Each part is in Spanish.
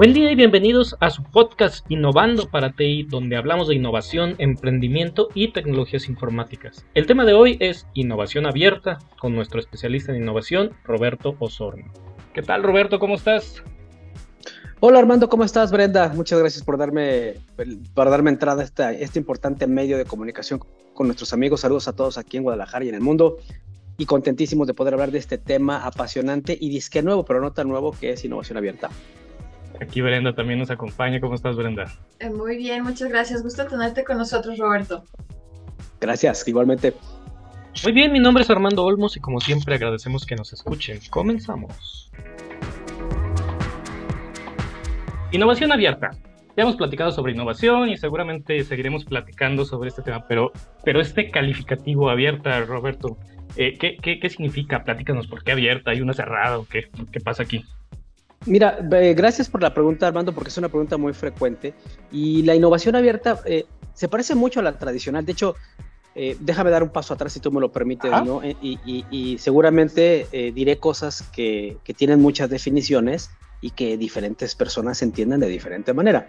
Buen día y bienvenidos a su podcast Innovando para TI, donde hablamos de innovación, emprendimiento y tecnologías informáticas. El tema de hoy es innovación abierta con nuestro especialista en innovación, Roberto Osorno. ¿Qué tal, Roberto? ¿Cómo estás? Hola Armando, ¿cómo estás? Brenda, muchas gracias por darme, por darme entrada a este, este importante medio de comunicación con nuestros amigos. Saludos a todos aquí en Guadalajara y en el mundo. Y contentísimos de poder hablar de este tema apasionante y disque nuevo, pero no tan nuevo, que es innovación abierta. Aquí Brenda también nos acompaña. ¿Cómo estás, Brenda? Eh, muy bien, muchas gracias. Gusto tenerte con nosotros, Roberto. Gracias, igualmente. Muy bien, mi nombre es Armando Olmos y como siempre agradecemos que nos escuchen. Comenzamos. Innovación abierta. Ya hemos platicado sobre innovación y seguramente seguiremos platicando sobre este tema, pero, pero este calificativo abierta, Roberto, eh, ¿qué, qué, qué significa? Platícanos, ¿por qué abierta? ¿Hay una cerrada o qué, qué pasa aquí? Mira, gracias por la pregunta, Armando, porque es una pregunta muy frecuente. Y la innovación abierta eh, se parece mucho a la tradicional. De hecho, eh, déjame dar un paso atrás si tú me lo permites, ¿no? Eh, y, seguramente diré cosas que, tienen muchas definiciones y que diferentes personas entienden de diferente manera.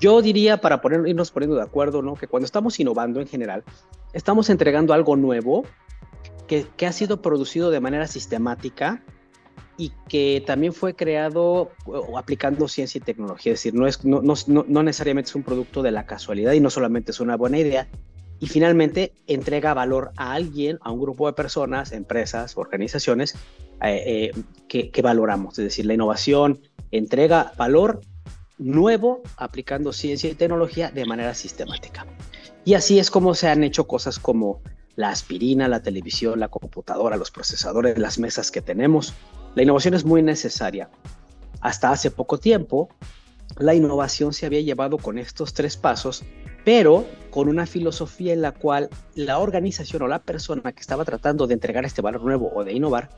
Yo diría, para poner, irnos poniendo de acuerdo, ¿no? Que cuando estamos innovando en general, estamos entregando algo nuevo que, que ha sido producido de manera sistemática, y que también fue creado aplicando ciencia y tecnología. Es decir, no, es, no, no, necesariamente es un producto de la casualidad y no solamente es una buena idea. Y finalmente entrega valor a alguien, a un grupo de personas, empresas, organizaciones eh, eh, que, que valoramos. Es decir, la innovación entrega valor nuevo aplicando ciencia y tecnología de manera sistemática. Y así es como se han hecho cosas como la aspirina, la televisión, la computadora, los procesadores, las mesas que tenemos, la innovación es muy necesaria. Hasta hace poco tiempo, la innovación se había llevado con estos tres pasos, pero con una filosofía en la cual la organización o la persona que estaba tratando de entregar este valor nuevo o de innovar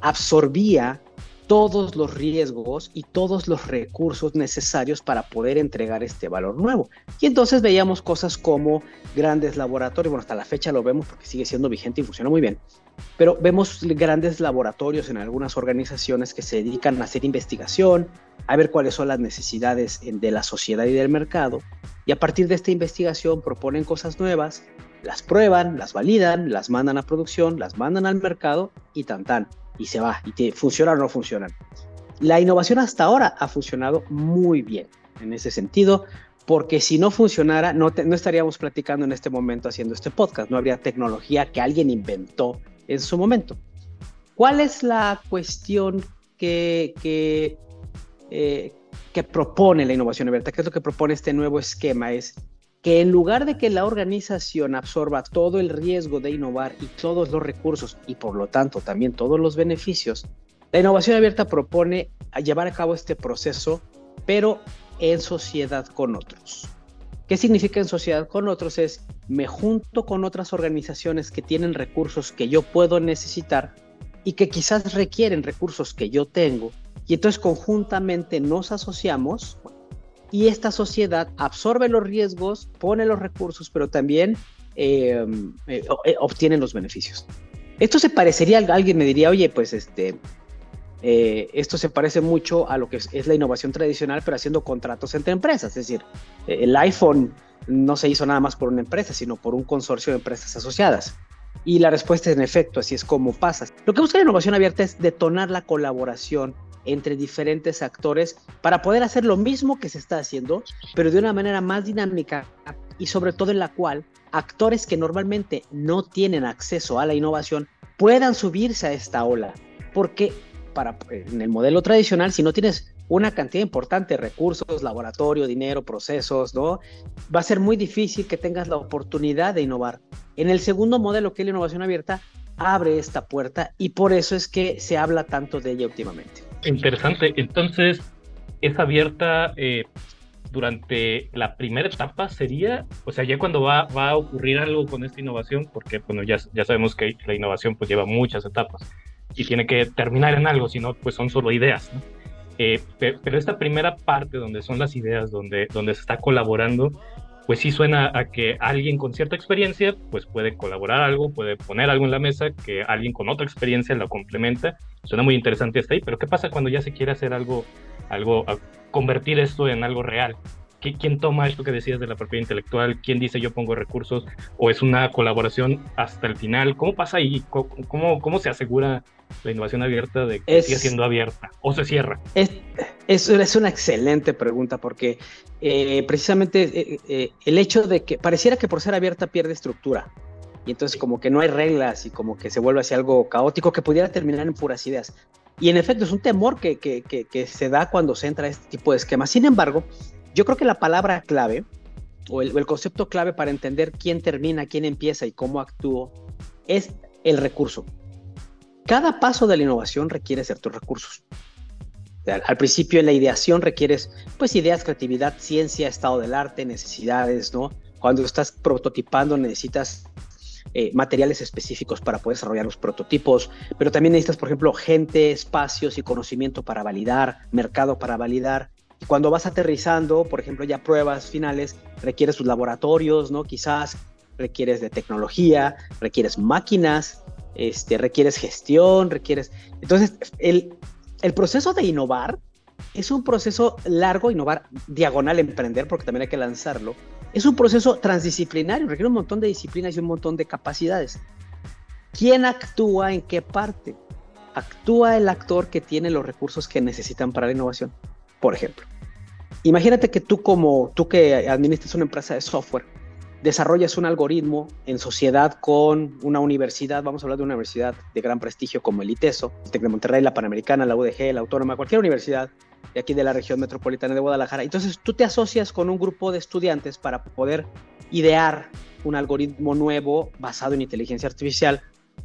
absorbía todos los riesgos y todos los recursos necesarios para poder entregar este valor nuevo. Y entonces veíamos cosas como grandes laboratorios, bueno, hasta la fecha lo vemos porque sigue siendo vigente y funciona muy bien, pero vemos grandes laboratorios en algunas organizaciones que se dedican a hacer investigación, a ver cuáles son las necesidades de la sociedad y del mercado, y a partir de esta investigación proponen cosas nuevas, las prueban, las validan, las mandan a producción, las mandan al mercado y tan tan y se va, y te funciona o no funciona. La innovación hasta ahora ha funcionado muy bien en ese sentido, porque si no funcionara, no, no estaríamos platicando en este momento haciendo este podcast, no habría tecnología que alguien inventó en su momento. ¿Cuál es la cuestión que, eh, que propone la innovación abierta? ¿Qué es lo que propone este nuevo esquema? Es que en lugar de que la organización absorba todo el riesgo de innovar y todos los recursos y por lo tanto también todos los beneficios, la innovación abierta propone llevar a cabo este proceso, pero en sociedad con otros. ¿Qué significa en sociedad con otros? Es me junto con otras organizaciones que tienen recursos que yo puedo necesitar y que quizás requieren recursos que yo tengo y entonces conjuntamente nos asociamos y esta sociedad absorbe los riesgos, pone los recursos, pero también eh, eh, eh, obtiene los beneficios. Esto se parecería, a alguien me diría, oye, pues este, esto se parece mucho a lo que es, la innovación tradicional, pero haciendo contratos entre empresas. Es decir, el iPhone no se hizo nada más por una empresa, sino por un consorcio de empresas asociadas. Y la respuesta es en efecto, así es como pasa. Lo que busca la innovación abierta es detonar la colaboración entre diferentes actores para poder hacer lo mismo que se está haciendo, pero de una manera más dinámica y sobre todo en la cual actores que normalmente no tienen acceso a la innovación puedan subirse a esta ola. Porque para, en el modelo tradicional, si no tienes una cantidad importante de recursos, laboratorio, dinero, procesos, ¿no? Va a ser muy difícil que tengas la oportunidad de innovar. En el segundo modelo, que es la innovación abierta, abre esta puerta y por eso es que se habla tanto de ella últimamente. Interesante. Entonces, es abierta eh, durante la primera etapa, sería, o sea, ya cuando va, va a ocurrir algo con esta innovación, porque bueno, ya, ya sabemos que la innovación pues lleva muchas etapas y tiene que terminar en algo, si no, pues son solo ideas. Eh, pero, esta primera parte donde son las ideas, donde, donde se está colaborando, pues sí suena a que alguien con cierta experiencia pues puede colaborar algo, puede poner algo en la mesa, que alguien con otra experiencia lo complementa. Suena muy interesante hasta ahí, pero ¿qué pasa cuando ya se quiere hacer algo, algo, convertir esto en algo real? ¿Quién toma esto que decías de la propiedad intelectual? ¿Quién dice yo pongo recursos? ¿O es una colaboración hasta el final? ¿Cómo pasa ahí? ¿Cómo, cómo se asegura la innovación abierta de que siga siendo abierta? ¿O se cierra? Es, es, una excelente pregunta porque eh, precisamente eh, eh, el hecho de que pareciera que por ser abierta pierde estructura. Y entonces como que no hay reglas y como que se vuelve hacia algo caótico que pudiera terminar en puras ideas. Y en efecto es un temor que, que, que, que se da cuando se entra a este tipo de esquemas. Sin embargo, yo creo que la palabra clave o el, concepto clave para entender quién termina, quién empieza y cómo actúo es el recurso. Cada paso de la innovación requiere ciertos recursos. Al, principio en la ideación requieres pues ideas, creatividad, ciencia, estado del arte, necesidades, ¿no? Cuando estás prototipando necesitas eh, materiales específicos para poder desarrollar los prototipos, pero también necesitas, por ejemplo, gente, espacios y conocimiento para validar, mercado para validar, cuando vas aterrizando, por ejemplo, ya pruebas finales, requieres tus laboratorios, ¿no? Quizás requieres de tecnología, requieres máquinas, este, requieres gestión, requieres... Entonces, el, el proceso de innovar es un proceso largo, innovar diagonal, emprender, porque también hay que lanzarlo. Es un proceso transdisciplinario, requiere un montón de disciplinas y un montón de capacidades. ¿Quién actúa en qué parte? Actúa el actor que tiene los recursos que necesitan para la innovación. Por ejemplo, Imagínate que tú como tú que administras una empresa de software, desarrollas un algoritmo en sociedad con una universidad, vamos a hablar de una universidad de gran prestigio como el ITESO, el TEC de Monterrey, la Panamericana, la UDG, la Autónoma, cualquier universidad de aquí de la región metropolitana de Guadalajara. Entonces tú te asocias con un grupo de estudiantes para poder idear un algoritmo nuevo basado en inteligencia artificial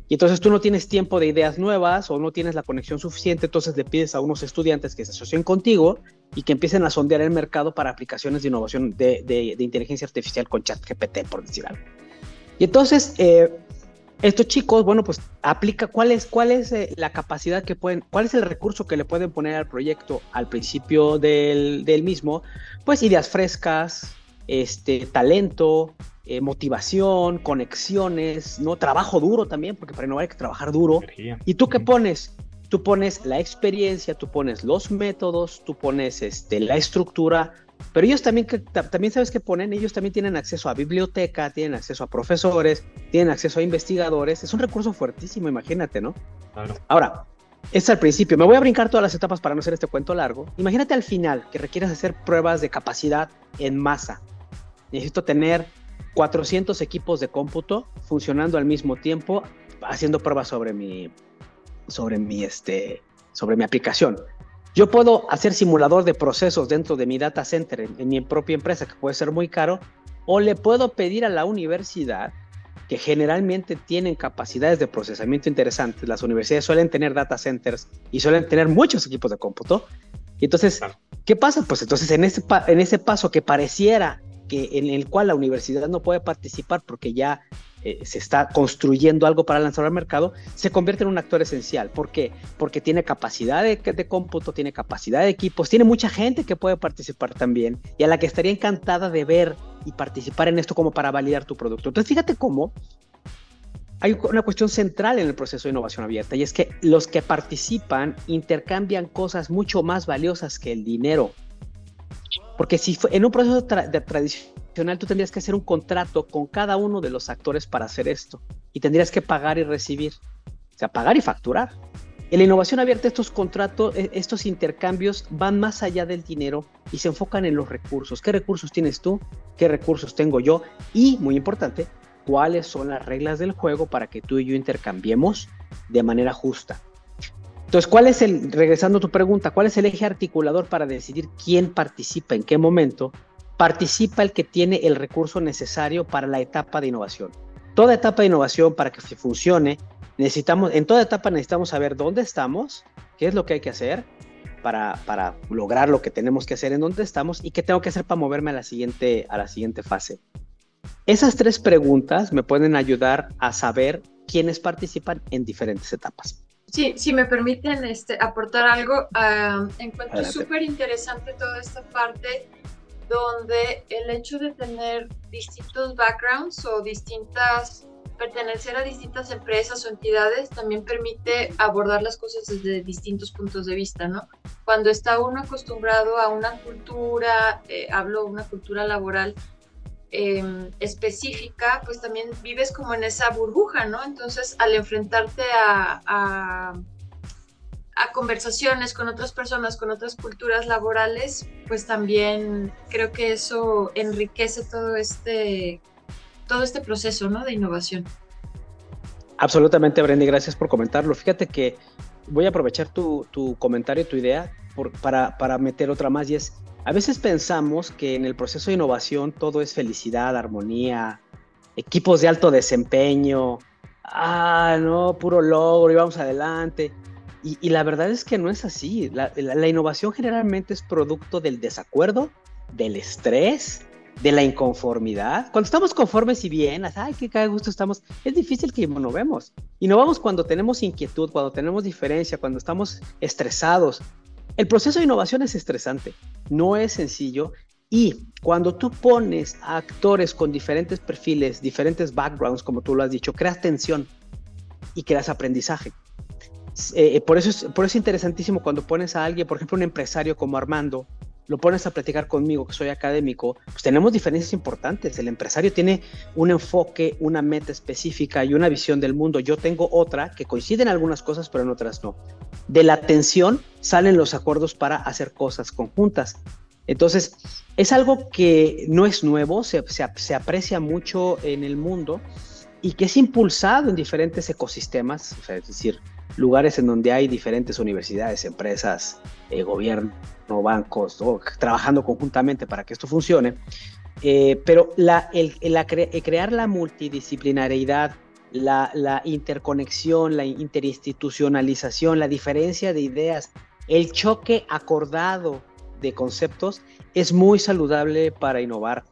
y entonces tú no tienes tiempo de ideas nuevas o no tienes la conexión suficiente, entonces le pides a unos estudiantes que se asocien contigo y que empiecen a sondear el mercado para aplicaciones de innovación de, inteligencia artificial con ChatGPT, por decir algo. Y entonces, eh, estos chicos, bueno, pues aplica cuál es, cuál es eh, la capacidad que pueden, cuál es el recurso que le pueden poner al proyecto al principio del, del mismo, pues ideas frescas, este, talento, eh, motivación, conexiones, ¿no? Trabajo duro también, porque para innovar hay que trabajar duro. ¿Y tú qué pones? Tú pones la experiencia, tú pones los métodos, tú pones este, la estructura, pero ellos también, también sabes qué ponen, ellos también tienen acceso a biblioteca, tienen acceso a profesores, tienen acceso a investigadores, es un recurso fuertísimo, imagínate, ¿no? Claro. Ahora, es al principio, me voy a brincar todas las etapas para no hacer este cuento largo. Imagínate al final que requieres hacer pruebas de capacidad en masa. Necesito tener 400 equipos de cómputo funcionando al mismo tiempo, haciendo pruebas sobre mi, sobre mi, este, sobre mi aplicación. Yo puedo hacer simulador de procesos dentro de mi data center en, mi propia empresa, que puede ser muy caro, o le puedo pedir a la universidad, que generalmente tienen capacidades de procesamiento interesantes. Las universidades suelen tener data centers y suelen tener muchos equipos de cómputo. Y entonces, ¿qué pasa? Pues entonces en ese, en ese paso que pareciera que, en el cual la universidad no puede participar porque ya eh, se está construyendo algo para lanzar al mercado, se convierte en un actor esencial. ¿Por qué? Porque tiene capacidad de, de, cómputo, tiene capacidad de equipos, tiene mucha gente que puede participar también y a la que estaría encantada de ver y participar en esto como para validar tu producto. Entonces, fíjate cómo hay una cuestión central en el proceso de innovación abierta y es que los que participan intercambian cosas mucho más valiosas que el dinero. Porque si en un proceso tradicional tú tendrías que hacer un contrato con cada uno de los actores para hacer esto y tendrías que pagar y recibir, o sea, pagar y facturar. En la innovación abierta estos contratos, e, estos intercambios van más allá del dinero y se enfocan en los recursos. ¿Qué recursos tienes tú? ¿Qué recursos tengo yo? Y, muy importante, cuáles son las reglas del juego para que tú y yo intercambiemos de manera justa. Entonces, ¿cuál es el, regresando a tu pregunta, cuál es el eje articulador para decidir quién participa en qué momento? Participa el que tiene el recurso necesario para la etapa de innovación. Toda etapa de innovación para que funcione, necesitamos, en toda etapa necesitamos saber dónde estamos, qué es lo que hay que hacer para, para lograr lo que tenemos que hacer en dónde estamos y qué tengo que hacer para moverme a la siguiente, a la siguiente fase. Esas tres preguntas me pueden ayudar a saber quiénes participan en diferentes etapas. Sí, si me permiten este, aportar algo, uh, encuentro súper interesante toda esta parte donde el hecho de tener distintos backgrounds o distintas, pertenecer a distintas empresas o entidades también permite abordar las cosas desde distintos puntos de vista, ¿no? Cuando está uno acostumbrado a una cultura, eh, hablo una cultura laboral em, específica, pues también vives como en esa burbuja, ¿no? Entonces, al enfrentarte a a conversaciones con otras personas, con otras culturas laborales, pues también creo que eso enriquece todo este, todo este proceso ¿no? de innovación. Absolutamente, Brendy, gracias por comentarlo. Fíjate que voy a aprovechar tu, tu comentario, tu idea, por, para, para meter otra más y es, a veces pensamos que en el proceso de innovación todo es felicidad, armonía, equipos de alto desempeño, ah, no, puro logro y vamos adelante. Y, la verdad es que no es así. La, innovación generalmente es producto del desacuerdo, del estrés, de la inconformidad. Cuando estamos conformes y bien, ay, qué cada gusto estamos, es difícil que innovemos. Innovamos cuando tenemos inquietud, cuando tenemos diferencia, cuando estamos estresados. El proceso de innovación es estresante, no es sencillo. Y cuando tú pones a actores con diferentes perfiles, diferentes backgrounds, como tú lo has dicho, creas tensión y creas aprendizaje. Eh, eh, por, eso es, por eso es interesantísimo cuando pones a alguien, por ejemplo, un empresario como Armando, lo pones a platicar conmigo, que soy académico, pues tenemos diferencias importantes. El empresario tiene un enfoque, una meta específica y una visión del mundo. Yo tengo otra que coincide en algunas cosas, pero en otras no. De la tensión salen los acuerdos para hacer cosas conjuntas. Entonces, es algo que no es nuevo, se, se aprecia mucho en el mundo y que es impulsado en diferentes ecosistemas, es decir, lugares en donde hay diferentes universidades, empresas, eh, gobierno, bancos, trabajando conjuntamente para que esto funcione. Eh, pero crear la multidisciplinariedad, la, interconexión, la interinstitucionalización, la diferencia de ideas, el choque acordado de conceptos es muy saludable para innovar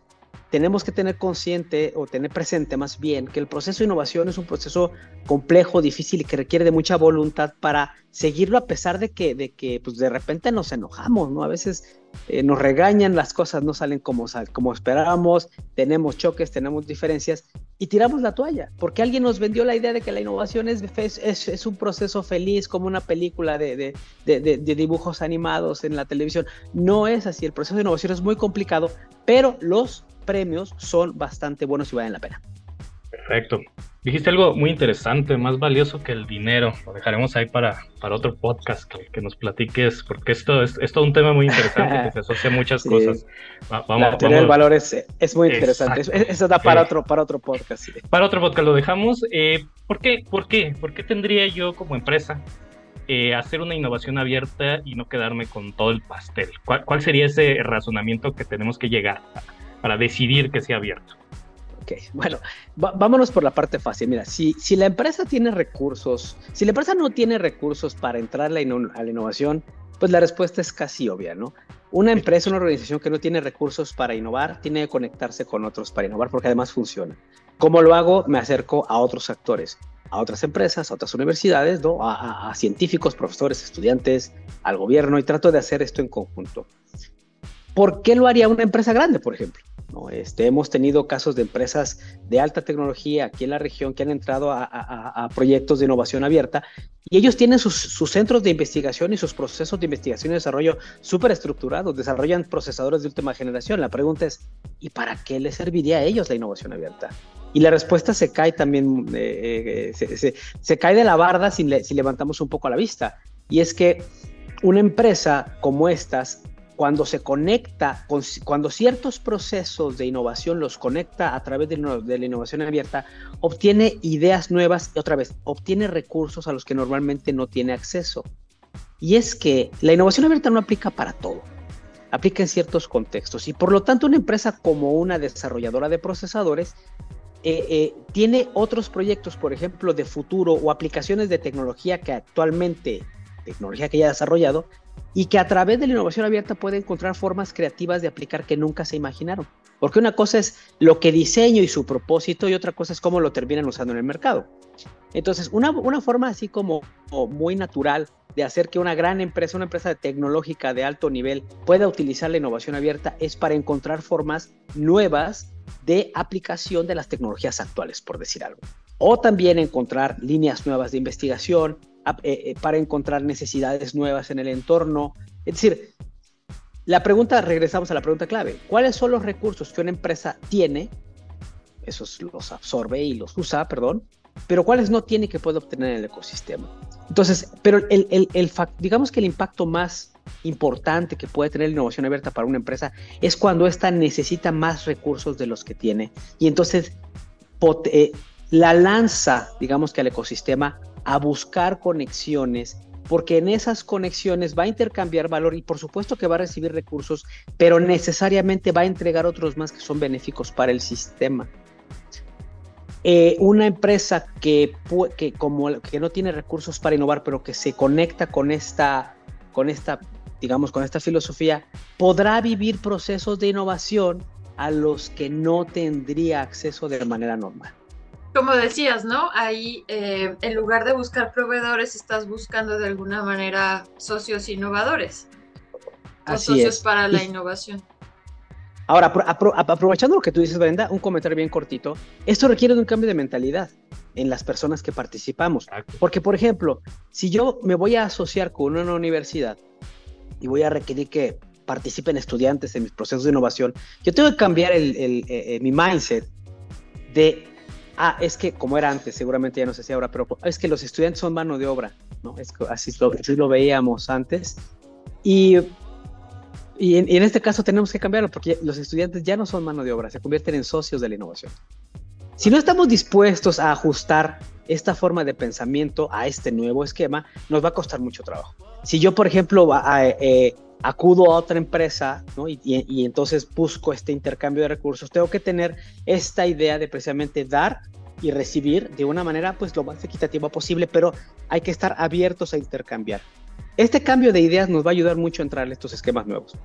tenemos que tener consciente o tener presente más bien que el proceso de innovación es un proceso complejo, difícil y que requiere de mucha voluntad para seguirlo a pesar de que de, que, pues de repente nos enojamos, ¿no? A veces eh, nos regañan, las cosas no salen como, como esperábamos, tenemos choques, tenemos diferencias y tiramos la toalla, porque alguien nos vendió la idea de que la innovación es, es, es un proceso feliz como una película de, de, de, de dibujos animados en la televisión. No es así, el proceso de innovación es muy complicado, pero los premios son bastante buenos y valen la pena. Perfecto. Dijiste algo muy interesante, más valioso que el dinero. Lo dejaremos ahí para, para otro podcast que, nos platiques, porque esto es, es, todo un tema muy interesante que se asocia a muchas cosas. vamos, la teoría del valor es, muy interesante. Eso da para, otro, para otro podcast. Para otro podcast lo dejamos. Eh, ¿por, qué? ¿Por qué? ¿Por qué tendría yo como empresa eh, hacer una innovación abierta y no quedarme con todo el pastel? ¿Cuál, cuál sería ese razonamiento que tenemos que llegar a? Para decidir que sea abierto? Ok, bueno, vámonos por la parte fácil. Mira, si, si la empresa tiene recursos, si la empresa no tiene recursos para entrar a la, innovación, pues la respuesta es casi obvia, ¿no? Una empresa, una organización que no tiene recursos para innovar, tiene que conectarse con otros para innovar porque además funciona. ¿Cómo lo hago? Me acerco a otros actores, a otras empresas, a otras universidades, ¿no? a científicos, profesores, estudiantes, al gobierno y trato de hacer esto en conjunto. ¿Por qué lo haría una empresa grande, por ejemplo? Este, hemos tenido casos de empresas de alta tecnología aquí en la región que han entrado a, proyectos de innovación abierta y ellos tienen sus, centros de investigación y sus procesos de investigación y desarrollo súper estructurados, desarrollan procesadores de última generación. La pregunta es, ¿y para qué les serviría a ellos la innovación abierta? Y la respuesta se cae también, eh, eh, se, cae de la barda si, si levantamos un poco la vista. Y es que una empresa como estas cuando se conecta, cuando ciertos procesos de innovación los conecta a través de, la innovación abierta, obtiene ideas nuevas y otra vez, obtiene recursos a los que normalmente no tiene acceso. Y es que la innovación abierta no aplica para todo, aplica en ciertos contextos y por lo tanto una empresa como una desarrolladora de procesadores eh, eh, tiene otros proyectos, por ejemplo, de futuro o aplicaciones de tecnología que actualmente, tecnología que ya ha desarrollado, y que a través de la innovación abierta puede encontrar formas creativas de aplicar que nunca se imaginaron. Porque una cosa es lo que diseño y su propósito y otra cosa es cómo lo terminan usando en el mercado. Entonces, una, una forma así como muy natural de hacer que una gran empresa, una empresa tecnológica de alto nivel pueda utilizar la innovación abierta es para encontrar formas nuevas de aplicación de las tecnologías actuales, por decir algo. O también encontrar líneas nuevas de investigación para encontrar necesidades nuevas en el entorno. Es decir, la pregunta, regresamos a la pregunta clave, ¿cuáles son los recursos que una empresa tiene? Esos los absorbe y los usa, perdón, pero cuáles no tiene que puede obtener en el ecosistema. Entonces, pero el digamos que el impacto más importante que puede tener la innovación abierta para una empresa es cuando ésta necesita más recursos de los que tiene y entonces eh, la lanza, digamos que al ecosistema, a buscar conexiones porque en esas conexiones va a intercambiar valor y por supuesto que va a recibir recursos, pero necesariamente va a entregar otros más que son benéficos para el sistema. Eh, una empresa que, que, como, que no tiene recursos para innovar, pero que se conecta con esta, con esta, digamos, con esta filosofía, podrá vivir procesos de innovación a los que no tendría acceso de manera normal. Como decías, ¿no? Ahí, eh, en lugar de buscar proveedores, estás buscando de alguna manera socios innovadores. O socios para la innovación. Ahora, aprovechando lo que tú dices, Brenda, un comentario bien cortito. Esto requiere de un cambio de mentalidad en las personas que participamos. Porque, por ejemplo, si yo me voy a asociar con una universidad y voy a requerir que participen estudiantes en mis procesos de innovación, yo tengo que cambiar el, eh, eh, mi mindset de, ah, es que como era antes, seguramente ya no sé si ahora, pero es que los estudiantes son mano de obra, ¿no? Es, así, lo, así lo veíamos antes. Y y en, este caso tenemos que cambiarlo porque los estudiantes ya no son mano de obra, se convierten en socios de la innovación. Si no estamos dispuestos a ajustar esta forma de pensamiento a este nuevo esquema, nos va a costar mucho trabajo. Si yo, por ejemplo, eh, acudo a otra empresa y, entonces busco este intercambio de recursos, tengo que tener esta idea de precisamente dar y recibir de una manera pues lo más equitativa posible, pero hay que estar abiertos a intercambiar. Este cambio de ideas nos va a ayudar mucho a entrar en estos esquemas nuevos.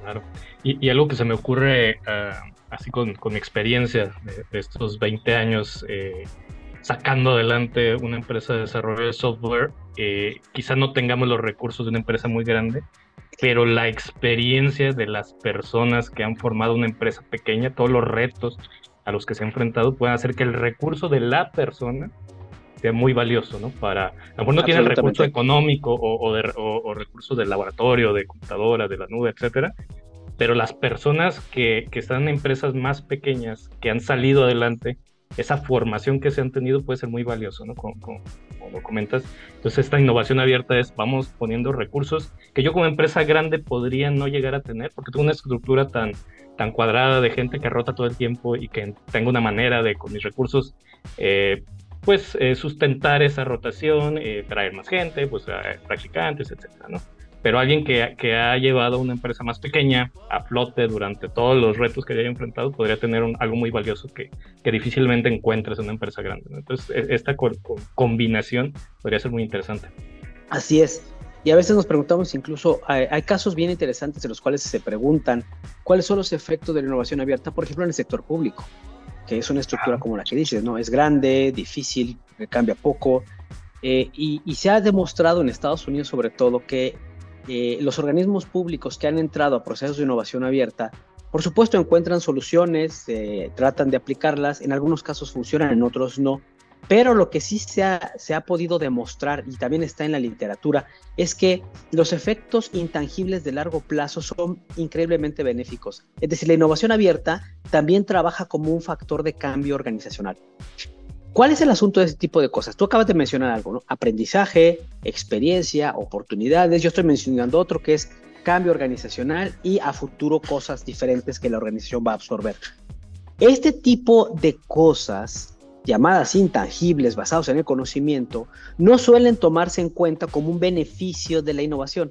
Claro. Y, algo que se me ocurre, ah, así con, con experiencia de, estos 20 años eh, sacando adelante una empresa de desarrollo de software, eh, quizá no tengamos los recursos de una empresa muy grande, pero la experiencia de las personas que han formado una empresa pequeña, todos los retos a los que se han enfrentado, pueden hacer que el recurso de la persona sea muy valioso, ¿no? Para, a lo mejor no tiene el recurso económico o, de, o, recursos del laboratorio, de computadora, de la nube, etcétera, pero las personas que, que, están en empresas más pequeñas, que han salido adelante, esa formación que se han tenido puede ser muy valioso, ¿no? Como, como, lo comentas. Entonces, esta innovación abierta es, vamos poniendo recursos que yo como empresa grande podría no llegar a tener, porque tengo una estructura tan, tan cuadrada de gente que rota todo el tiempo y que tengo una manera de, con mis recursos, eh, pues eh, sustentar esa rotación, eh, traer más gente, pues practicantes, etcétera, ¿no? Pero alguien que, que, ha llevado una empresa más pequeña a flote durante todos los retos que haya enfrentado podría tener algo muy valioso que, que difícilmente encuentres en una empresa grande. Entonces, e, esta combinación podría ser muy interesante. Así es. Y a veces nos preguntamos incluso, hay, hay, casos bien interesantes en los cuales se preguntan cuáles son los efectos de la innovación abierta, por ejemplo, en el sector público que es una estructura como la que dices, ¿no? Es grande, difícil, cambia poco. Eh, y, se ha demostrado en Estados Unidos sobre todo que eh, los organismos públicos que han entrado a procesos de innovación abierta, por supuesto encuentran soluciones, eh, tratan de aplicarlas, en algunos casos funcionan, en otros no, pero lo que sí se ha, se ha podido demostrar, y también está en la literatura, es que los efectos intangibles de largo plazo son increíblemente benéficos. Es decir, la innovación abierta también trabaja como un factor de cambio organizacional. ¿Cuál es el asunto de este tipo de cosas? Tú acabas de mencionar algo. Aprendizaje, experiencia, oportunidades. Yo estoy mencionando otro que es cambio organizacional y a futuro cosas diferentes que la organización va a absorber. Este tipo de cosas llamadas intangibles basados en el conocimiento, no suelen tomarse en cuenta como un beneficio de la innovación.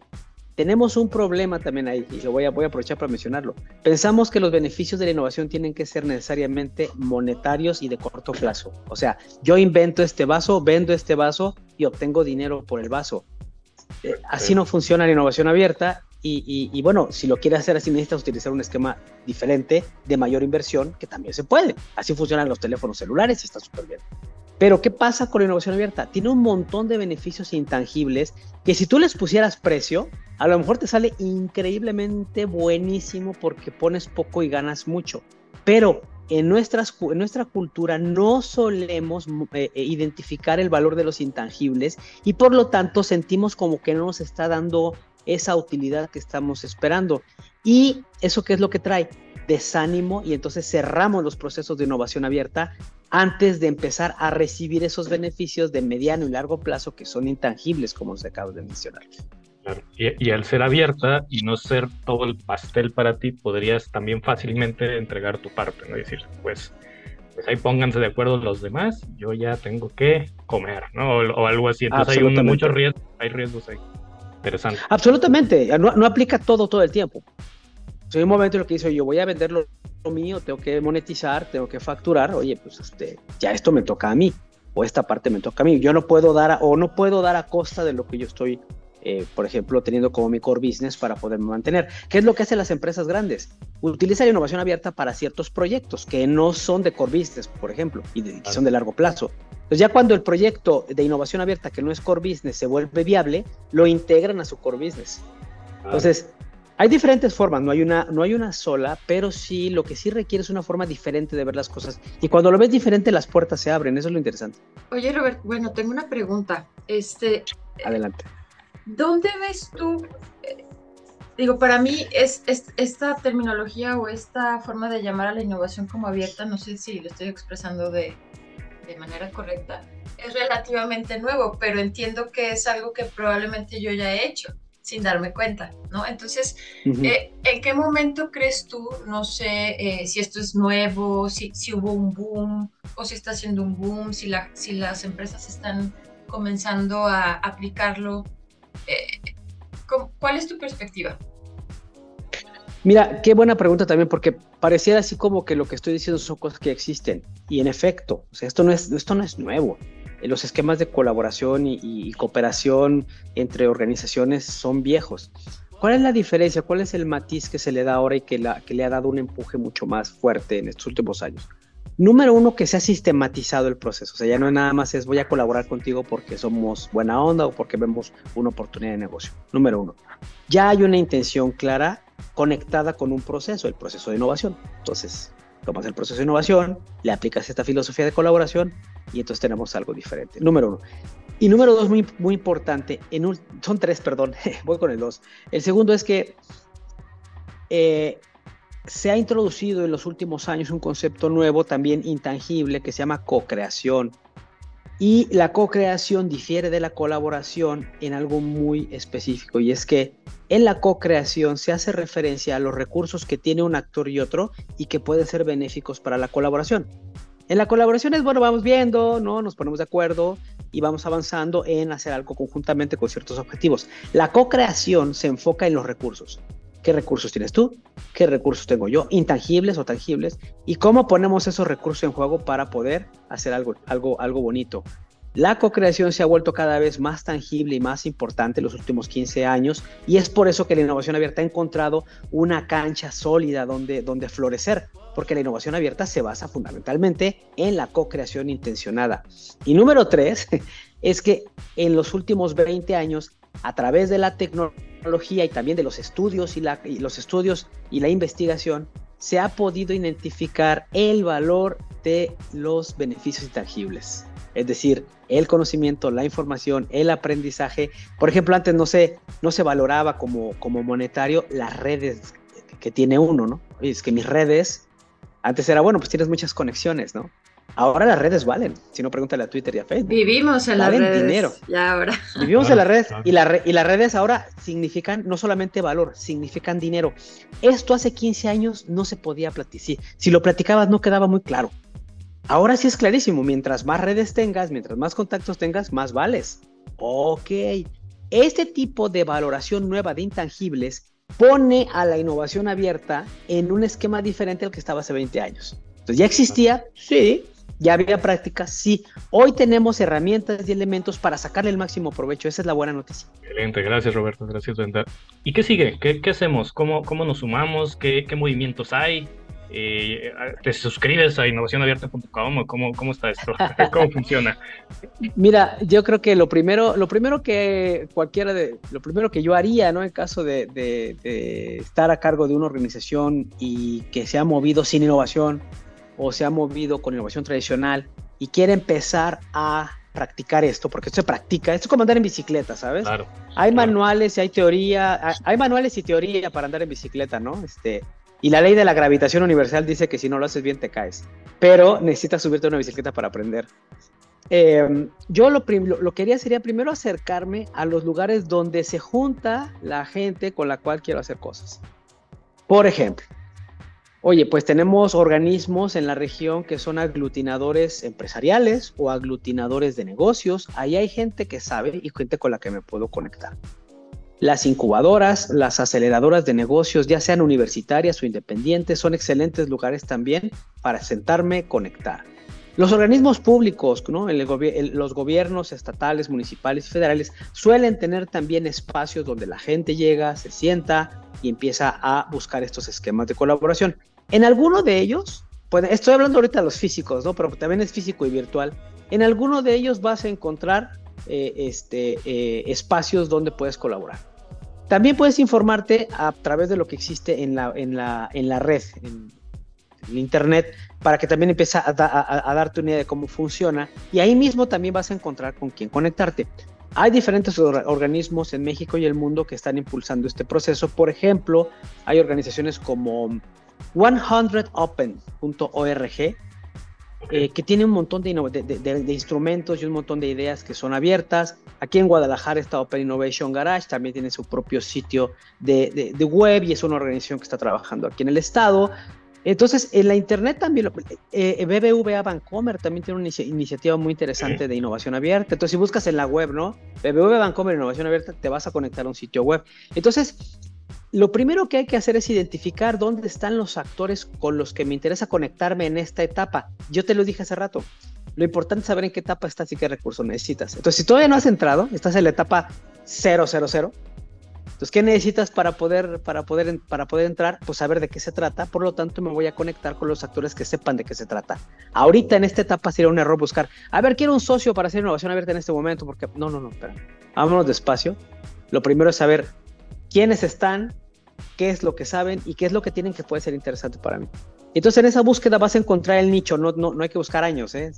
Tenemos un problema también ahí, y lo voy a, voy a aprovechar para mencionarlo. Pensamos que los beneficios de la innovación tienen que ser necesariamente monetarios y de corto plazo. O sea, yo invento este vaso, vendo este vaso y obtengo dinero por el vaso. Eh, así no funciona la innovación abierta y, bueno, si lo quieres hacer así, necesitas utilizar un esquema diferente de mayor inversión, que también se puede. Así funcionan los teléfonos celulares y está súper bien. Pero ¿qué pasa con la innovación abierta? Tiene un montón de beneficios intangibles que si tú les pusieras precio, a lo mejor te sale increíblemente buenísimo porque pones poco y ganas mucho. Pero en, nuestras, en nuestra cultura no solemos eh, eh, identificar el valor de los intangibles y por lo tanto sentimos como que no nos está dando esa utilidad que estamos esperando. ¿Y eso qué es lo que trae? Desánimo y entonces cerramos los procesos de innovación abierta antes de empezar a recibir esos beneficios de mediano y largo plazo que son intangibles, como os acabo de mencionar. Y, al ser abierta y no ser todo el pastel para ti, podrías también fácilmente entregar tu parte, ¿no? decir, pues, pues ahí pónganse de acuerdo los demás, yo ya tengo que comer, ¿no? O, algo así. Entonces hay un, muchos riesgos, hay riesgos ahí. Interesante. Absolutamente, no, no aplica todo todo el tiempo. hay un momento en el que dice, yo voy a vender lo, mío, tengo que monetizar, tengo que facturar, oye, pues este, ya esto me toca a mí, o esta parte me toca a mí. Yo no puedo dar, o no puedo dar a costa de lo que yo estoy eh, por ejemplo, teniendo como mi core business para poderme mantener. ¿Qué es lo que hacen las empresas grandes? Utilizan la innovación abierta para ciertos proyectos que no son de core business, por ejemplo, y, que son de largo plazo. Entonces ya cuando el proyecto de innovación abierta que no es core business se vuelve viable, lo integran a su core business. Entonces, hay diferentes formas, no hay, una, no hay una sola, pero sí, lo que sí requiere es una forma diferente de ver las cosas. Y cuando lo ves diferente, las puertas se abren, eso es lo interesante. Oye, Robert, bueno, tengo una pregunta. Este, Adelante. ¿Dónde ves tú? Eh, digo, para mí es, esta terminología o esta forma de llamar a la innovación como abierta, no sé si lo estoy expresando de, manera correcta, es relativamente nuevo, pero entiendo que es algo que probablemente yo ya he hecho sin darme cuenta, ¿no? Entonces, eh, ¿en qué momento crees tú, no sé, eh, si esto es nuevo, si, si, hubo un boom o si está haciendo un boom, si, la, si las empresas están comenzando a aplicarlo eh, ¿Cuál es tu perspectiva? Mira, qué buena pregunta también, porque pareciera así como que lo que estoy diciendo son cosas que existen. Y en efecto, o sea, esto no es, esto no es nuevo. Los esquemas de colaboración y, cooperación entre organizaciones son viejos. ¿Cuál es la diferencia? ¿Cuál es el matiz que se le da ahora y que, la, que le ha dado un empuje mucho más fuerte en estos últimos años? Número uno, que se ha sistematizado el proceso. O sea, ya no es nada más es voy a colaborar contigo porque somos buena onda o porque vemos una oportunidad de negocio. Número uno, ya hay una intención clara conectada con un proceso, el proceso de innovación. Entonces, tomas el proceso de innovación, le aplicas esta filosofía de colaboración y entonces tenemos algo diferente. Número uno. Y número dos, muy, muy importante, en son tres, perdón, voy con el dos. El segundo es que eh, se ha introducido en los últimos años un concepto nuevo, también intangible, que se llama co-creación. Y la co-creación difiere de la colaboración en algo muy específico, y es que en la co-creación se hace referencia a los recursos que tiene un actor y otro y que pueden ser benéficos para la colaboración. En la colaboración es, bueno, vamos viendo, ¿no? Nos ponemos de acuerdo y vamos avanzando en hacer algo conjuntamente con ciertos objetivos. La co-creación se enfoca en los recursos. ¿Qué recursos tienes tú? ¿Qué recursos tengo yo? Intangibles o tangibles. ¿Y cómo ponemos esos recursos en juego para poder hacer algo, algo, algo bonito? La co-creación se ha vuelto cada vez más tangible y más importante en los últimos 15 años y es por eso que la innovación abierta ha encontrado una cancha sólida donde, donde florecer, porque la innovación abierta se basa fundamentalmente en la co-creación intencionada. Y número tres es que en los últimos 20 años, a través de la tecnología, y también de los estudios y, la, los estudios y la investigación, se ha podido identificar el valor de los beneficios intangibles. Es decir, el conocimiento, la información, el aprendizaje. Por ejemplo, antes no se, no se valoraba como, como monetario las redes que tiene uno, ¿no? Es que mis redes, antes era, bueno, pues tienes muchas conexiones, ¿no? Ahora las redes valen. Si no, pregúntale a Twitter y a Facebook. Vivimos en las redes. dinero. Ya ahora. Vivimos en las redes. Y, y las redes ahora significan no solamente valor, significan dinero. Esto hace 15 años no se podía platicar. Si, si lo platicabas no quedaba muy claro. Ahora sí es clarísimo. Mientras más redes tengas, mientras más contactos tengas, más vales. Ok. Este tipo de valoración nueva de intangibles pone a la innovación abierta en un esquema diferente al que estaba hace 20 años. Entonces, ¿ya existía? Sí, ya había práctica, sí. Hoy tenemos herramientas y elementos para sacarle el máximo provecho. Esa es la buena noticia. Excelente, gracias Roberto, gracias Brenda. ¿Y qué sigue? ¿Qué, hacemos? ¿Cómo, ¿Cómo nos sumamos? ¿Qué, ¿Qué movimientos hay? eh, ¿te suscribes a innovacionabierta.com o cómo, cómo está esto? ¿Cómo funciona? Mira, yo creo que lo primero, lo primero que cualquiera de, lo primero que yo haría, ¿no? En caso de, de estar a cargo de una organización y que se ha movido sin innovación o se ha movido con innovación tradicional y quiere empezar a practicar esto, porque esto se practica, esto es como andar en bicicleta, ¿sabes? Claro. Hay manuales y hay teoría, hay manuales y teoría para andar en bicicleta, ¿no? Este, y la ley de la gravitación universal dice que si no lo haces bien te caes, pero necesitas subirte a una bicicleta para aprender. Em, yo lo, lo, que haría sería primero acercarme a los lugares donde se junta la gente con la cual quiero hacer cosas. Por ejemplo, Oye, pues tenemos organismos en la región que son aglutinadores empresariales o aglutinadores de negocios. Ahí hay gente que sabe y gente con la que me puedo conectar. Las incubadoras, las aceleradoras de negocios, ya sean universitarias o independientes, son excelentes lugares también para sentarme, conectar. Los organismos públicos, los gobiernos estatales, municipales y federales suelen tener también espacios donde la gente llega, se sienta y empieza a buscar estos esquemas de colaboración. En alguno de ellos, estoy hablando ahorita de los físicos, ¿no? Pero también es físico y virtual. En alguno de ellos vas a encontrar eh, este, eh, espacios donde puedes colaborar. También puedes informarte a través de lo que existe en la, red, internet, para que también empieces a, a, darte una idea de cómo funciona. Y ahí mismo también vas a encontrar con quién conectarte. Hay diferentes organismos en México y el mundo que están impulsando este proceso. Por ejemplo, hay organizaciones como 100open.org, eh, que tiene un montón de, instrumentos y un montón de ideas que son abiertas. Aquí en Guadalajara está Open Innovation Garage, también tiene su propio sitio de, web y es una organización que está trabajando aquí en el estado. Entonces, en la Internet también, eh, BBVA Bancomer también tiene una iniciativa muy interesante de innovación abierta. Entonces, si buscas en la web, ¿no? BBVA Bancomer Innovación Abierta, te vas a conectar a un sitio web. Entonces, lo primero que hay que hacer es identificar dónde están los actores con los que me interesa conectarme en esta etapa. Yo te lo dije hace rato. Lo importante es saber en qué etapa estás y qué recursos necesitas. Entonces, si todavía no has entrado, estás en la etapa 000, entonces, ¿qué necesitas para poder, para, poder, para poder entrar? Pues saber de qué se trata. Por lo tanto, me voy a conectar con los actores que sepan de qué se trata. Ahorita en esta etapa sería un error buscar, a ver, quiero un socio para hacer innovación abierta en este momento, porque no, no, no, espera. Vámonos despacio. Lo primero es saber quiénes están, qué es lo que saben y qué es lo que tienen que puede ser interesante para mí. Entonces en esa búsqueda vas a encontrar el nicho, no, no, no hay que buscar años, ¿eh?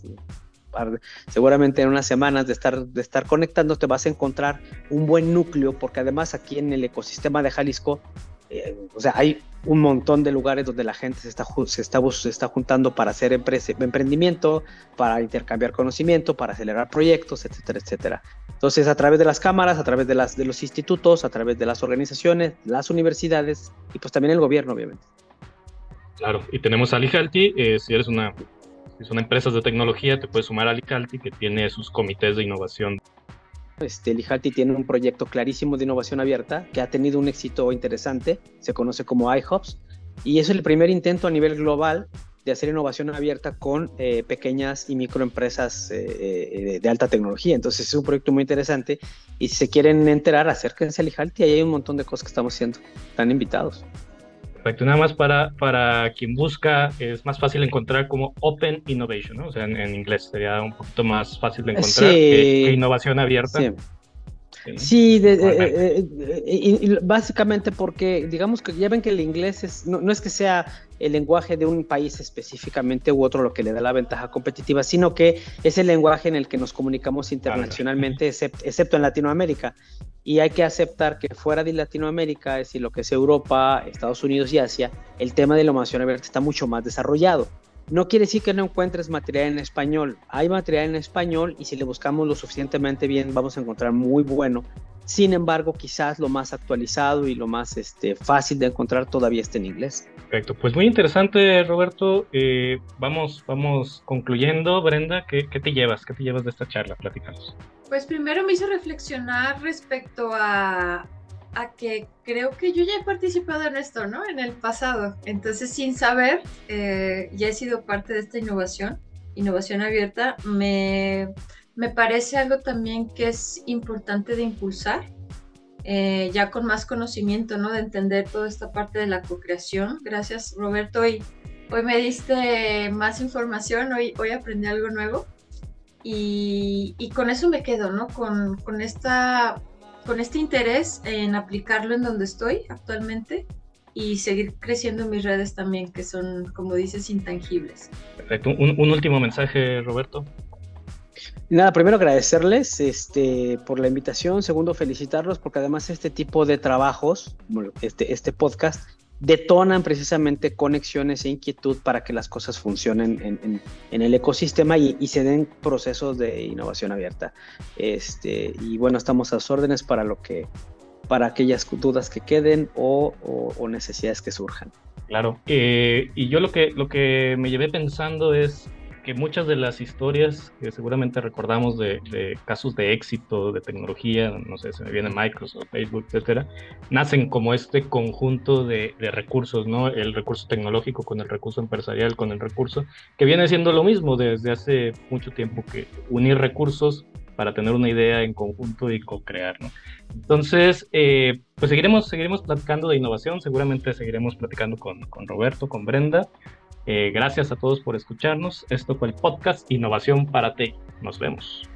Seguramente en unas semanas de estar, de estar conectando te vas a encontrar un buen núcleo, porque además aquí en el ecosistema de Jalisco, eh, o sea, hay un montón de lugares donde la gente se está, se está, se está juntando para hacer emprendimiento, para intercambiar conocimiento, para acelerar proyectos, etcétera, etcétera. Entonces, a través de las cámaras, a través de, las, de los institutos, a través de las organizaciones, las universidades y pues también el gobierno, obviamente. Claro, y tenemos a Lijalti, eh, si eres una, si son empresas de tecnología, te puedes sumar a Lijalti, que tiene sus comités de innovación este, Lijalti tiene un proyecto clarísimo de innovación abierta que ha tenido un éxito interesante, se conoce como iHubs, y es el primer intento a nivel global de hacer innovación abierta con eh, pequeñas y microempresas eh, eh, de alta tecnología. Entonces es un proyecto muy interesante y si se quieren enterar, acérquense a Lijalti, ahí hay un montón de cosas que estamos haciendo. Están invitados. Perfecto. Nada más para, para quien busca, es más fácil encontrar como Open Innovation, ¿no? O sea, en, inglés sería un poquito más fácil de encontrar que, innovación abierta. Sí. Sí, eh, eh, eh, básicamente porque digamos que ya ven que el inglés es, no, es que sea el lenguaje de un país específicamente u otro lo que le da la ventaja competitiva, sino que es el lenguaje en el que nos comunicamos internacionalmente, excepto, en Latinoamérica. Y hay que aceptar que fuera de Latinoamérica, es decir, lo que es Europa, Estados Unidos y Asia, el tema de la innovación abierta está mucho más desarrollado. No quiere decir que no encuentres material en español. Hay material en español y si le buscamos lo suficientemente bien vamos a encontrar muy bueno. Sin embargo, quizás lo más actualizado y lo más este, fácil de encontrar todavía está en inglés. Perfecto, pues muy interesante Roberto. Eh, vamos, vamos concluyendo. Brenda, ¿qué, ¿qué, te llevas? ¿Qué te llevas de esta charla? Platícanos. Pues primero me hizo reflexionar respecto a, a que creo que yo ya he participado en esto, ¿no? En el pasado. Entonces, sin saber, eh, ya he sido parte de esta innovación, innovación abierta. Me, me parece algo también que es importante de impulsar, eh, ya con más conocimiento, ¿no? De entender toda esta parte de la co-creación. Gracias, Roberto. Y hoy me diste más información, hoy, hoy aprendí algo nuevo y, y con eso me quedo, ¿no? Con, con, esta, con este interés en aplicarlo en donde estoy actualmente y seguir creciendo mis redes también, que son, como dices, intangibles. Perfecto. Un, un último mensaje, Roberto. Nada, primero agradecerles este, por la invitación, segundo felicitarlos porque además este tipo de trabajos, este, este podcast, detonan precisamente conexiones e inquietud para que las cosas funcionen en, el ecosistema y, y, se den procesos de innovación abierta. Este, y bueno, estamos a sus órdenes para lo que para aquellas dudas que queden o, o, necesidades que surjan. Claro, eh, y yo lo que, lo que me llevé pensando es que muchas de las historias que seguramente recordamos de, casos de éxito de tecnología, no sé, se me viene Microsoft, Facebook, etcétera, nacen como este conjunto de, recursos, ¿no? El recurso tecnológico con el recurso empresarial, con el recurso, que viene siendo lo mismo desde hace mucho tiempo, que unir recursos para tener una idea en conjunto y co-crear, ¿no? Entonces, eh, pues seguiremos, seguiremos platicando de innovación, seguramente seguiremos platicando con, con Roberto, con Brenda, eh, gracias a todos por escucharnos. Esto fue el podcast Innovación para Ti. Nos vemos.